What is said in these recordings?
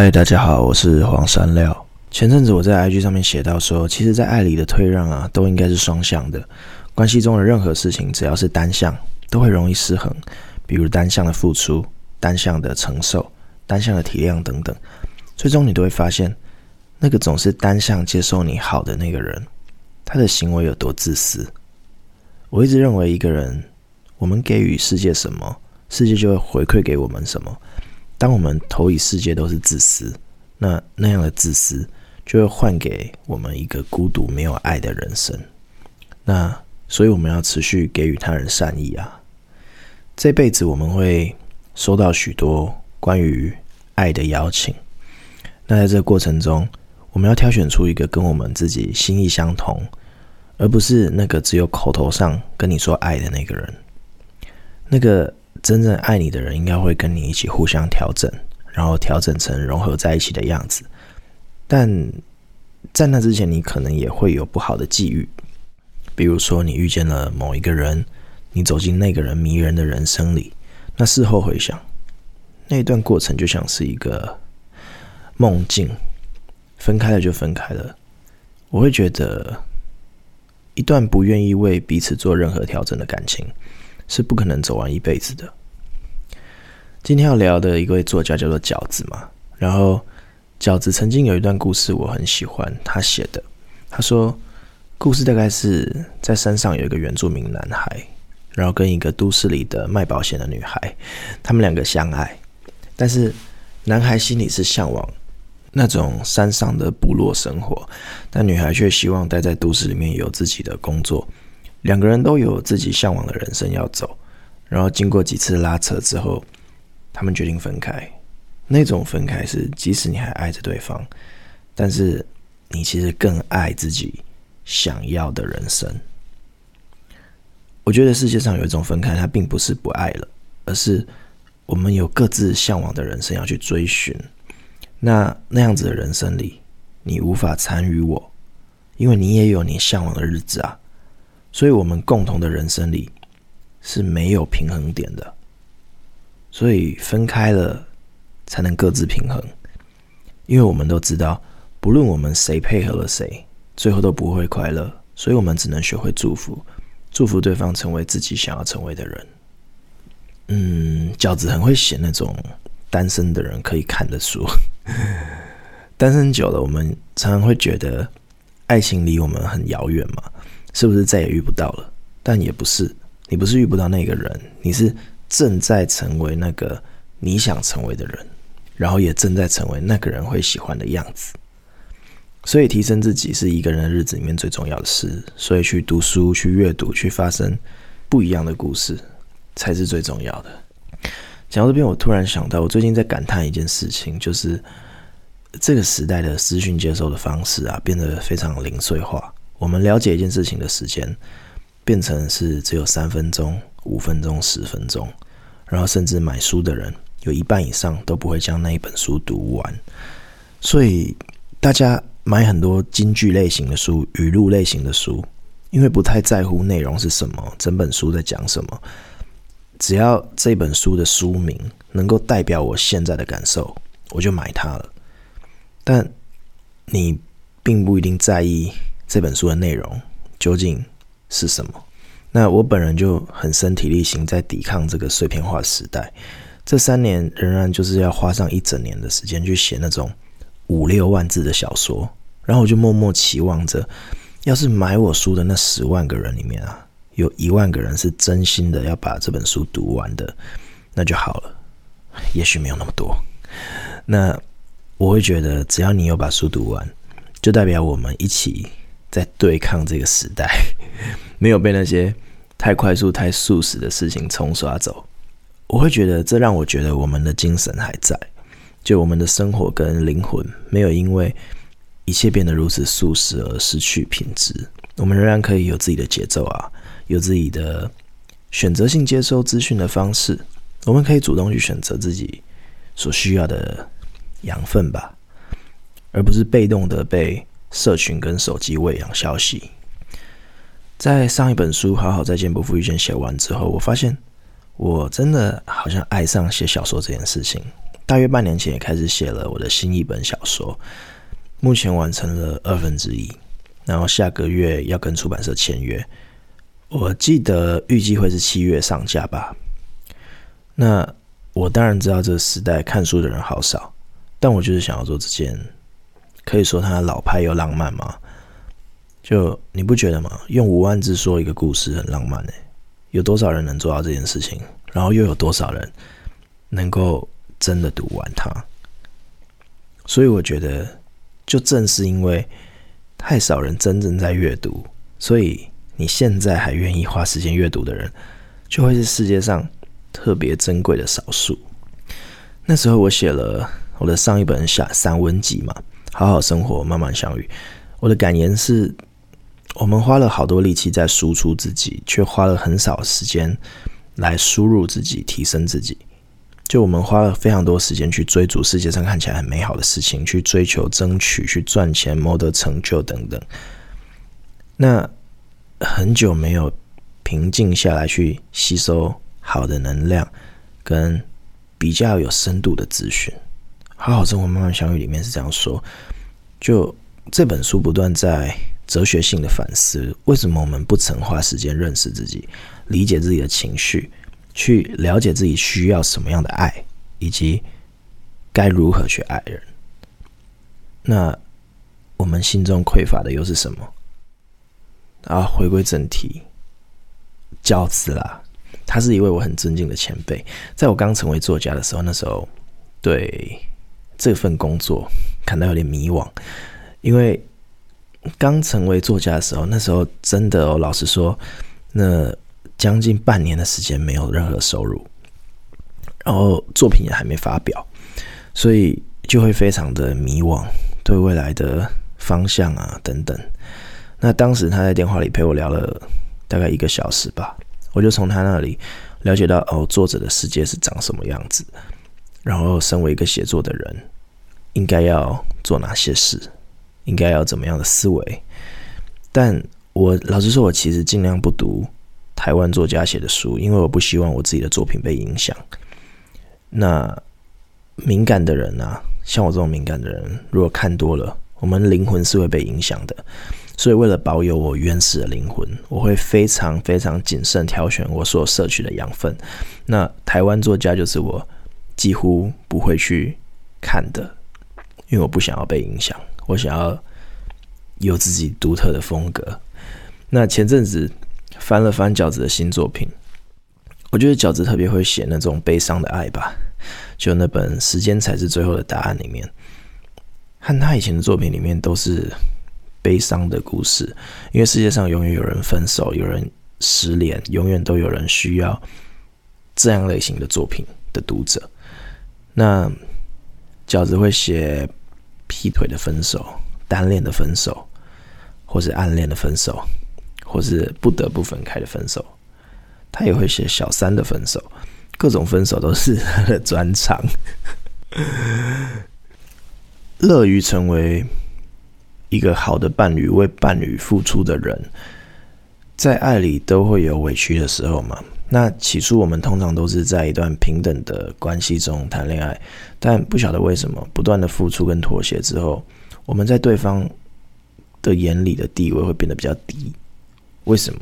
嗨，大家好，我是黄山料。前阵子我在 IG 上面写到说，其实，在爱里的退让啊，都应该是双向的。关系中的任何事情，只要是单向，都会容易失衡。比如单向的付出、单向的承受、单向的体谅等等，最终你都会发现，那个总是单向接受你好的那个人，他的行为有多自私。我一直认为，一个人，我们给予世界什么，世界就会回馈给我们什么。当我们投以世界都是自私，那那样的自私。就会换给我们一个孤独没有爱的人生。那所以我们要持续给予他人善意啊。这辈子我们会收到许多关于爱的邀请。那在这个过程中，我们要挑选出一个跟我们自己心意相同，而不是那个只有口头上跟你说爱的那个人。那个真正爱你的人，应该会跟你一起互相调整，然后调整成融合在一起的样子。但在那之前，你可能也会有不好的际遇，比如说你遇见了某一个人，你走进那个人迷人的人生里，那事后回想，那一段过程就像是一个梦境，分开了就分开了。我会觉得，一段不愿意为彼此做任何调整的感情，是不可能走完一辈子的。今天要聊的一位作家叫做饺子嘛，然后。饺子曾经有一段故事，我很喜欢他写的。他说，故事大概是在山上有一个原住民男孩，然后跟一个都市里的卖保险的女孩，他们两个相爱。但是男孩心里是向往那种山上的部落生活，但女孩却希望待在都市里面有自己的工作。两个人都有自己向往的人生要走，然后经过几次拉扯之后，他们决定分开。那种分开是，即使你还爱着对方，但是你其实更爱自己想要的人生。我觉得世界上有一种分开，它并不是不爱了，而是我们有各自向往的人生要去追寻。那那样子的人生里，你无法参与我，因为你也有你向往的日子啊。所以，我们共同的人生里是没有平衡点的。所以分开了。才能各自平衡，因为我们都知道，不论我们谁配合了谁，最后都不会快乐，所以我们只能学会祝福，祝福对方成为自己想要成为的人。嗯，饺子很会写那种单身的人可以看的书，单身久了，我们常常会觉得爱情离我们很遥远嘛，是不是再也遇不到了？但也不是，你不是遇不到那个人，你是正在成为那个你想成为的人。然后也正在成为那个人会喜欢的样子，所以提升自己是一个人的日子里面最重要的事。所以去读书、去阅读、去发生不一样的故事，才是最重要的。讲到这边，我突然想到，我最近在感叹一件事情，就是这个时代的资讯接收的方式啊，变得非常零碎化。我们了解一件事情的时间，变成是只有三分钟、五分钟、十分钟，然后甚至买书的人。有一半以上都不会将那一本书读完，所以大家买很多金句类型的书、语录类型的书，因为不太在乎内容是什么，整本书在讲什么，只要这本书的书名能够代表我现在的感受，我就买它了。但你并不一定在意这本书的内容究竟是什么。那我本人就很身体力行在抵抗这个碎片化时代。这三年仍然就是要花上一整年的时间去写那种五六万字的小说，然后我就默默期望着，要是买我书的那十万个人里面啊，有一万个人是真心的要把这本书读完的，那就好了。也许没有那么多，那我会觉得，只要你有把书读完，就代表我们一起在对抗这个时代，没有被那些太快速、太速食的事情冲刷走。我会觉得，这让我觉得我们的精神还在，就我们的生活跟灵魂没有因为一切变得如此速食而失去品质。我们仍然可以有自己的节奏啊，有自己的选择性接收资讯的方式。我们可以主动去选择自己所需要的养分吧，而不是被动的被社群跟手机喂养消息。在上一本书《好好再见，不负遇见》写完之后，我发现。我真的好像爱上写小说这件事情，大约半年前也开始写了我的新一本小说，目前完成了二分之一，然后下个月要跟出版社签约，我记得预计会是七月上架吧。那我当然知道这个时代看书的人好少，但我就是想要做这件，可以说它老派又浪漫吗？就你不觉得吗？用五万字说一个故事很浪漫诶，有多少人能做到这件事情？然后又有多少人能够真的读完它？所以我觉得，就正是因为太少人真正在阅读，所以你现在还愿意花时间阅读的人，就会是世界上。特别珍贵的少数。那时候我写了我的上一本小散文集嘛，好好生活，慢慢相遇。我的感言是：我们花了好多力气在输出自己，却花了很少时间来输入自己、提升自己。就我们花了非常多时间去追逐世界上看起来很美好的事情，去追求、争取、去赚钱、谋得成就等等。那很久没有平静下来去吸收。好的能量跟比较有深度的资讯，好好生活，慢慢相遇里面是这样说。就这本书不断在哲学性的反思，为什么我们不曾花时间认识自己，理解自己的情绪，去了解自己需要什么样的爱，以及该如何去爱人？那我们心中匮乏的又是什么？啊，回归正题，教子啦。他是一位我很尊敬的前辈，在我刚成为作家的时候，那时候对这份工作感到有点迷惘，因为刚成为作家的时候，那时候真的哦，老实说，那将近半年的时间没有任何收入，然后作品也还没发表，所以就会非常的迷惘，对未来的方向啊等等。那当时他在电话里陪我聊了大概一个小时吧。我就从他那里了解到，哦，作者的世界是长什么样子，然后身为一个写作的人，应该要做哪些事，应该要怎么样的思维。但我老实说，我其实尽量不读台湾作家写的书，因为我不希望我自己的作品被影响。那敏感的人啊，像我这种敏感的人，如果看多了，我们灵魂是会被影响的。所以，为了保有我原始的灵魂，我会非常非常谨慎挑选我所摄取的养分。那台湾作家就是我几乎不会去看的，因为我不想要被影响，我想要有自己独特的风格。那前阵子翻了翻饺子的新作品，我觉得饺子特别会写那种悲伤的爱吧，就那本《时间才是最后的答案》里面，和他以前的作品里面都是。悲伤的故事，因为世界上永远有人分手，有人失恋，永远都有人需要这样类型的作品的读者。那饺子会写劈腿的分手、单恋的分手，或是暗恋的分手，或是不得不分开的分手。他也会写小三的分手，各种分手都是 他的专长。乐于成为。一个好的伴侣，为伴侣付出的人，在爱里都会有委屈的时候嘛。那起初我们通常都是在一段平等的关系中谈恋爱，但不晓得为什么，不断的付出跟妥协之后，我们在对方的眼里的地位会变得比较低。为什么？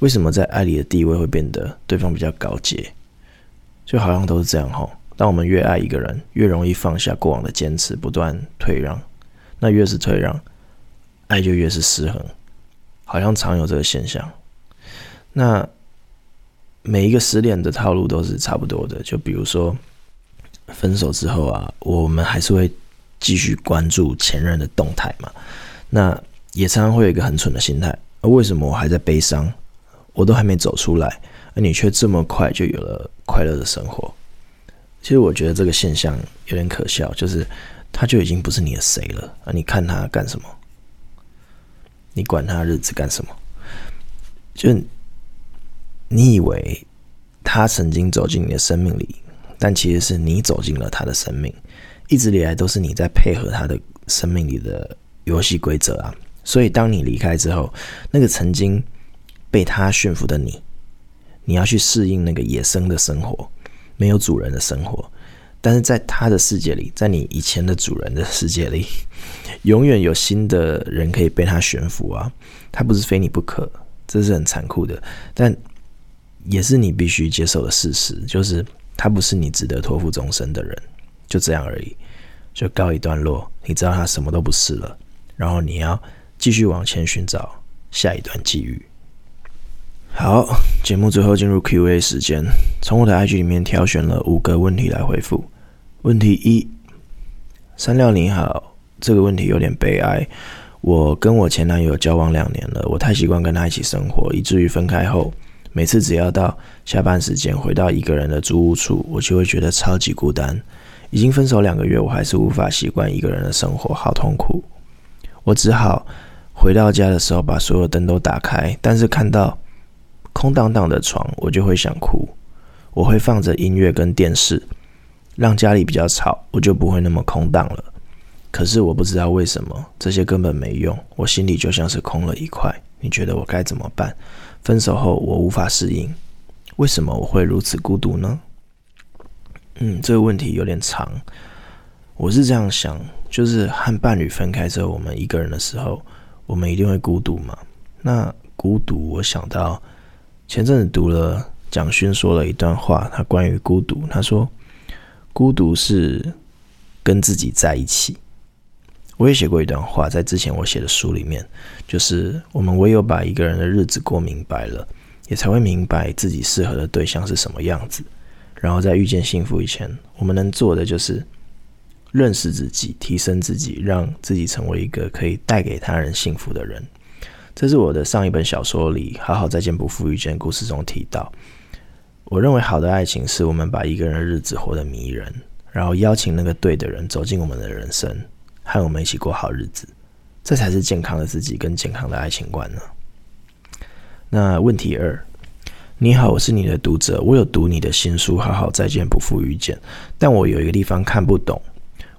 为什么在爱里的地位会变得对方比较高阶？就好像都是这样吼。当我们越爱一个人，越容易放下过往的坚持，不断退让。那越是退让，爱就越是失衡，好像常有这个现象。那每一个失恋的套路都是差不多的，就比如说分手之后啊，我们还是会继续关注前任的动态嘛。那也常常会有一个很蠢的心态：为什么我还在悲伤？我都还没走出来，而你却这么快就有了快乐的生活。其实我觉得这个现象有点可笑，就是。他就已经不是你的谁了啊！你看他干什么？你管他日子干什么？就你以为他曾经走进你的生命里，但其实是你走进了他的生命。一直以来都是你在配合他的生命里的游戏规则啊！所以当你离开之后，那个曾经被他驯服的你，你要去适应那个野生的生活，没有主人的生活。但是在他的世界里，在你以前的主人的世界里，永远有新的人可以被他驯服啊！他不是非你不可，这是很残酷的，但也是你必须接受的事实，就是他不是你值得托付终身的人，就这样而已，就告一段落。你知道他什么都不是了，然后你要继续往前寻找下一段际遇。好，节目最后进入 Q&A 时间。从我的 IG 里面挑选了五个问题来回复。问题一：三料你好，这个问题有点悲哀。我跟我前男友交往两年了，我太习惯跟他一起生活，以至于分开后，每次只要到下班时间回到一个人的租屋处，我就会觉得超级孤单。已经分手两个月，我还是无法习惯一个人的生活，好痛苦。我只好回到家的时候把所有灯都打开，但是看到空荡荡的床，我就会想哭。我会放着音乐跟电视，让家里比较吵，我就不会那么空荡了。可是我不知道为什么，这些根本没用，我心里就像是空了一块。你觉得我该怎么办？分手后我无法适应，为什么我会如此孤独呢？嗯，这个问题有点长。我是这样想，就是和伴侣分开之后，我们一个人的时候，我们一定会孤独嘛。那孤独，我想到。前阵子读了蒋勋说了一段话，他关于孤独，他说：“孤独是跟自己在一起。”我也写过一段话，在之前我写的书里面，就是我们唯有把一个人的日子过明白了，也才会明白自己适合的对象是什么样子。然后在遇见幸福以前，我们能做的就是认识自己，提升自己，让自己成为一个可以带给他人幸福的人。这是我的上一本小说里《好好再见不负遇见》故事中提到，我认为好的爱情是我们把一个人的日子活得迷人，然后邀请那个对的人走进我们的人生，和我们一起过好日子，这才是健康的自己跟健康的爱情观呢。那问题二，你好，我是你的读者，我有读你的新书《好好再见不负遇见》，但我有一个地方看不懂。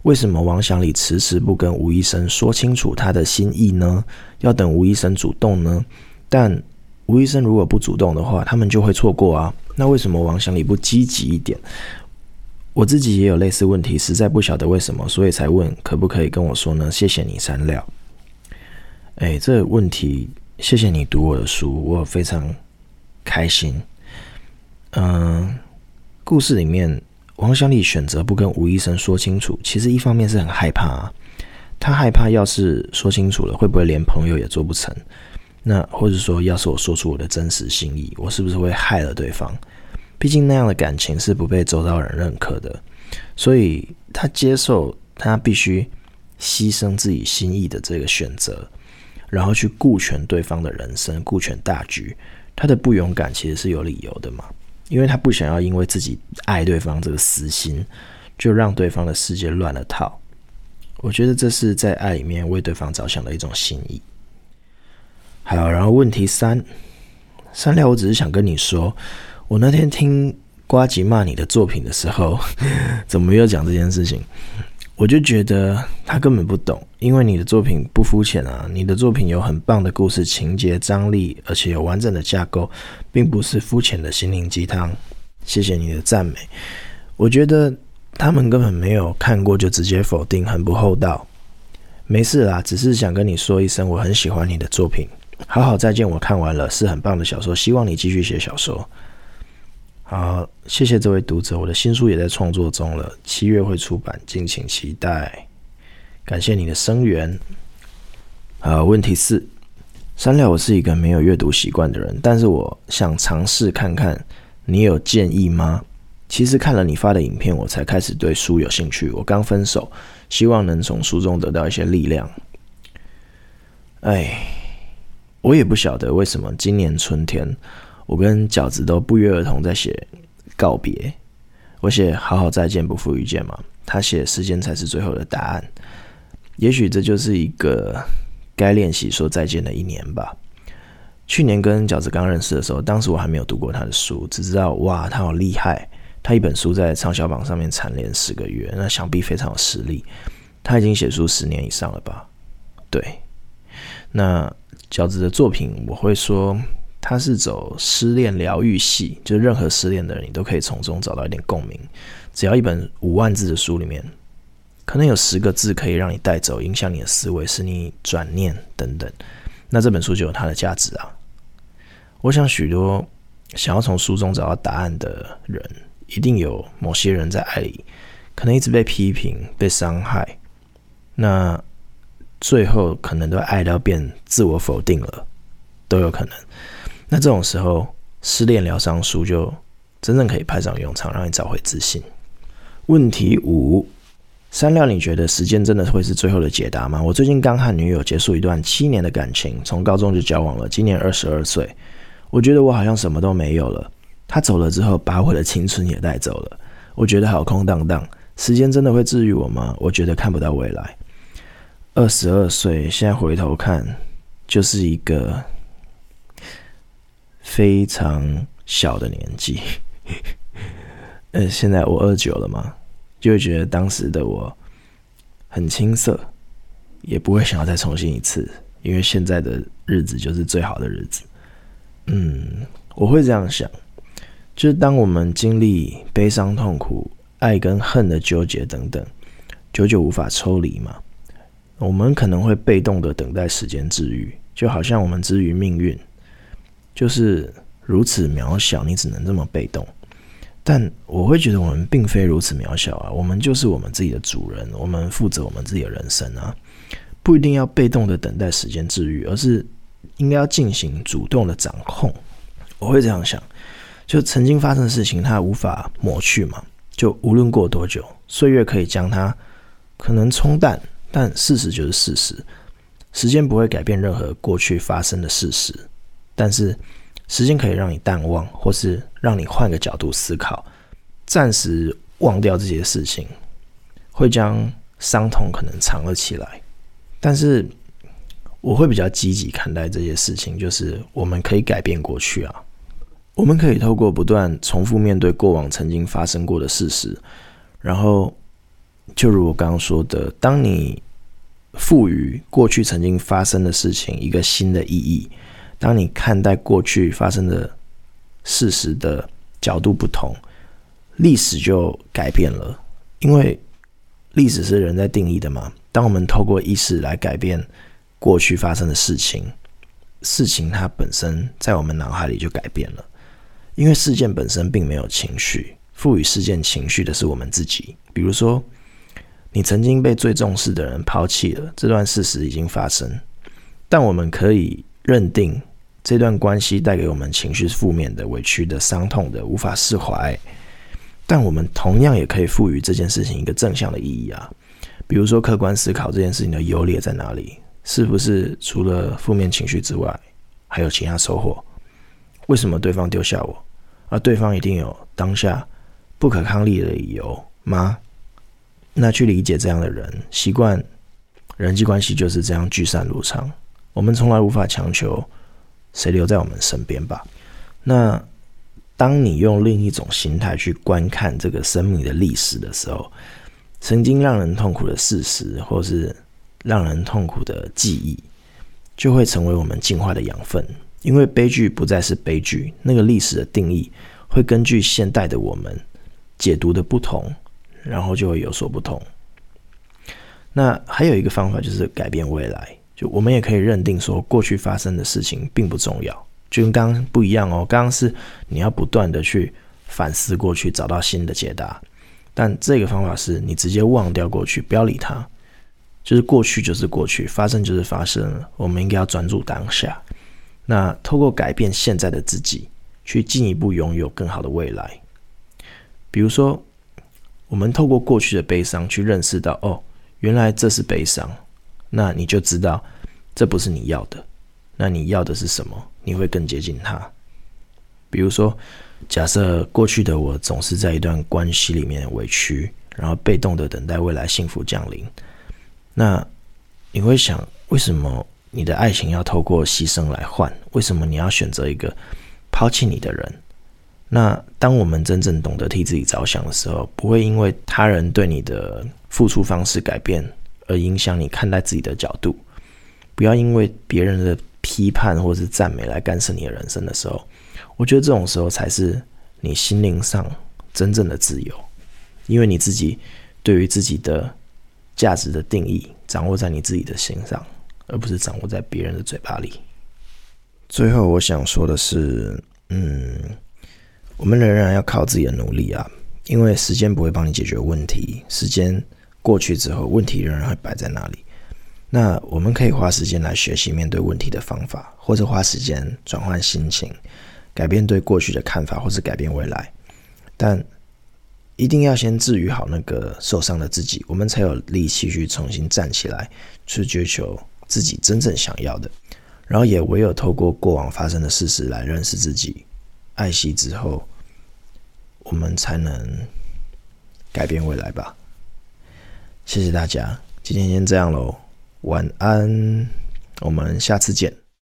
为什么王祥礼迟迟不跟吴医生说清楚他的心意呢？要等吴医生主动呢？但吴医生如果不主动的话，他们就会错过啊。那为什么王祥礼不积极一点？我自己也有类似问题，实在不晓得为什么，所以才问可不可以跟我说呢？谢谢你，山料。哎，这个问题，谢谢你读我的书，我非常开心。嗯，故事里面。王小丽选择不跟吴医生说清楚，其实一方面是很害怕啊，他害怕要是说清楚了，会不会连朋友也做不成？那或者说，要是我说出我的真实心意，我是不是会害了对方？毕竟那样的感情是不被周遭人认可的，所以他接受他必须牺牲自己心意的这个选择，然后去顾全对方的人生，顾全大局。他的不勇敢其实是有理由的嘛。因为他不想要因为自己爱对方这个私心，就让对方的世界乱了套。我觉得这是在爱里面为对方着想的一种心意。好，然后问题三，三料，我只是想跟你说，我那天听瓜吉骂你的作品的时候，怎么没有讲这件事情？我就觉得他根本不懂，因为你的作品不肤浅啊，你的作品有很棒的故事情节张力，而且有完整的架构，并不是肤浅的心灵鸡汤。谢谢你的赞美，我觉得他们根本没有看过就直接否定，很不厚道。没事啦，只是想跟你说一声，我很喜欢你的作品。好好再见，我看完了，是很棒的小说，希望你继续写小说。好，谢谢这位读者，我的新书也在创作中了，七月会出版，敬请期待。感谢你的声援。好，问题四，山料，我是一个没有阅读习惯的人，但是我想尝试看看，你有建议吗？其实看了你发的影片，我才开始对书有兴趣。我刚分手，希望能从书中得到一些力量。哎，我也不晓得为什么今年春天。我跟饺子都不约而同在写告别，我写好好再见不负遇见嘛，他写时间才是最后的答案。也许这就是一个该练习说再见的一年吧。去年跟饺子刚认识的时候，当时我还没有读过他的书，只知道哇，他好厉害，他一本书在畅销榜上面蝉联十个月，那想必非常有实力。他已经写书十年以上了吧？对，那饺子的作品我会说。它是走失恋疗愈系，就是任何失恋的人，你都可以从中找到一点共鸣。只要一本五万字的书里面，可能有十个字可以让你带走，影响你的思维，使你转念等等，那这本书就有它的价值啊。我想许多想要从书中找到答案的人，一定有某些人在爱里，可能一直被批评、被伤害，那最后可能都爱到变自我否定了，都有可能。那这种时候，失恋疗伤书就真正可以派上用场，让你找回自信。问题五：三料，你觉得时间真的会是最后的解答吗？我最近刚和女友结束一段七年的感情，从高中就交往了，今年二十二岁，我觉得我好像什么都没有了。他走了之后，把我的青春也带走了。我觉得好空荡荡。时间真的会治愈我吗？我觉得看不到未来。二十二岁，现在回头看，就是一个非常小的年纪。呃，现在我二九了嘛，就会觉得当时的我很青涩，也不会想要再重新一次，因为现在的日子就是最好的日子。嗯，我会这样想。就是当我们经历悲伤、痛苦、爱跟恨的纠结等等，久久无法抽离嘛，我们可能会被动的等待时间治愈，就好像我们之于命运，就是如此渺小，你只能这么被动。但我会觉得我们并非如此渺小啊，我们就是我们自己的主人，我们负责我们自己的人生啊，不一定要被动的等待时间治愈，而是应该要进行主动的掌控。我会这样想。就曾经发生的事情，它无法抹去嘛。就无论过多久，岁月可以将它可能冲淡，但事实就是事实。时间不会改变任何过去发生的事实，但是时间可以让你淡忘，或是让你换个角度思考，暂时忘掉这些事情，会将伤痛可能藏了起来。但是我会比较积极看待这些事情，就是我们可以改变过去啊。我们可以透过不断重复面对过往曾经发生过的事实，然后就如我刚刚说的，当你赋予过去曾经发生的事情一个新的意义，当你看待过去发生的事实的角度不同，历史就改变了。因为历史是人在定义的嘛。当我们透过意识来改变过去发生的事情，事情它本身在我们脑海里就改变了。因为事件本身并没有情绪，赋予事件情绪的是我们自己。比如说，你曾经被最重视的人抛弃了，这段事实已经发生，但我们可以认定这段关系带给我们情绪是负面的、委屈的、伤痛的、无法释怀。但我们同样也可以赋予这件事情一个正向的意义啊，比如说客观思考这件事情的优劣在哪里，是不是除了负面情绪之外，还有其他收获？为什么对方丢下我？而对方一定有当下不可抗力的理由吗？那去理解这样的人，习惯人际关系就是这样聚散如常。我们从来无法强求谁留在我们身边吧？那当你用另一种心态去观看这个生命的历史的时候，曾经让人痛苦的事实，或是让人痛苦的记忆，就会成为我们进化的养分。因为悲剧不再是悲剧，那个历史的定义会根据现代的我们解读的不同，然后就会有所不同。那还有一个方法就是改变未来，我们也可以认定说，过去发生的事情并不重要，就跟刚刚不一样哦。刚刚是你要不断的去反思过去，找到新的解答，但这个方法是你直接忘掉过去，不要理它，就是过去就是过去，发生就是发生，我们应该要专注当下。那透过改变现在的自己，去进一步拥有更好的未来。比如说，我们透过过去的悲伤去认识到，哦，原来这是悲伤，那你就知道这不是你要的。那你要的是什么？你会更接近他。比如说，假设过去的我总是在一段关系里面委屈，然后被动的等待未来幸福降临，那你会想，为什么？你的爱情要透过牺牲来换，为什么你要选择一个抛弃你的人？那当我们真正懂得替自己着想的时候，不会因为他人对你的付出方式改变而影响你看待自己的角度。不要因为别人的批判或是赞美来干涉你的人生的时候，我觉得这种时候才是你心灵上真正的自由，因为你自己对于自己的价值的定义掌握在你自己的心上，而不是掌握在别人的嘴巴里。最后，我想说的是，嗯，我们仍然要靠自己的努力啊，因为时间不会帮你解决问题，时间过去之后，问题仍然会摆在那里。那我们可以花时间来学习面对问题的方法，或者花时间转换心情，改变对过去的看法，或是改变未来。但一定要先治愈好那个受伤的自己，我们才有力气去重新站起来，去追求自己真正想要的。然后也唯有透过过往发生的事实来认识自己，爱惜之后，我们才能改变未来吧。谢谢大家，今天先这样喽。晚安，我们下次见。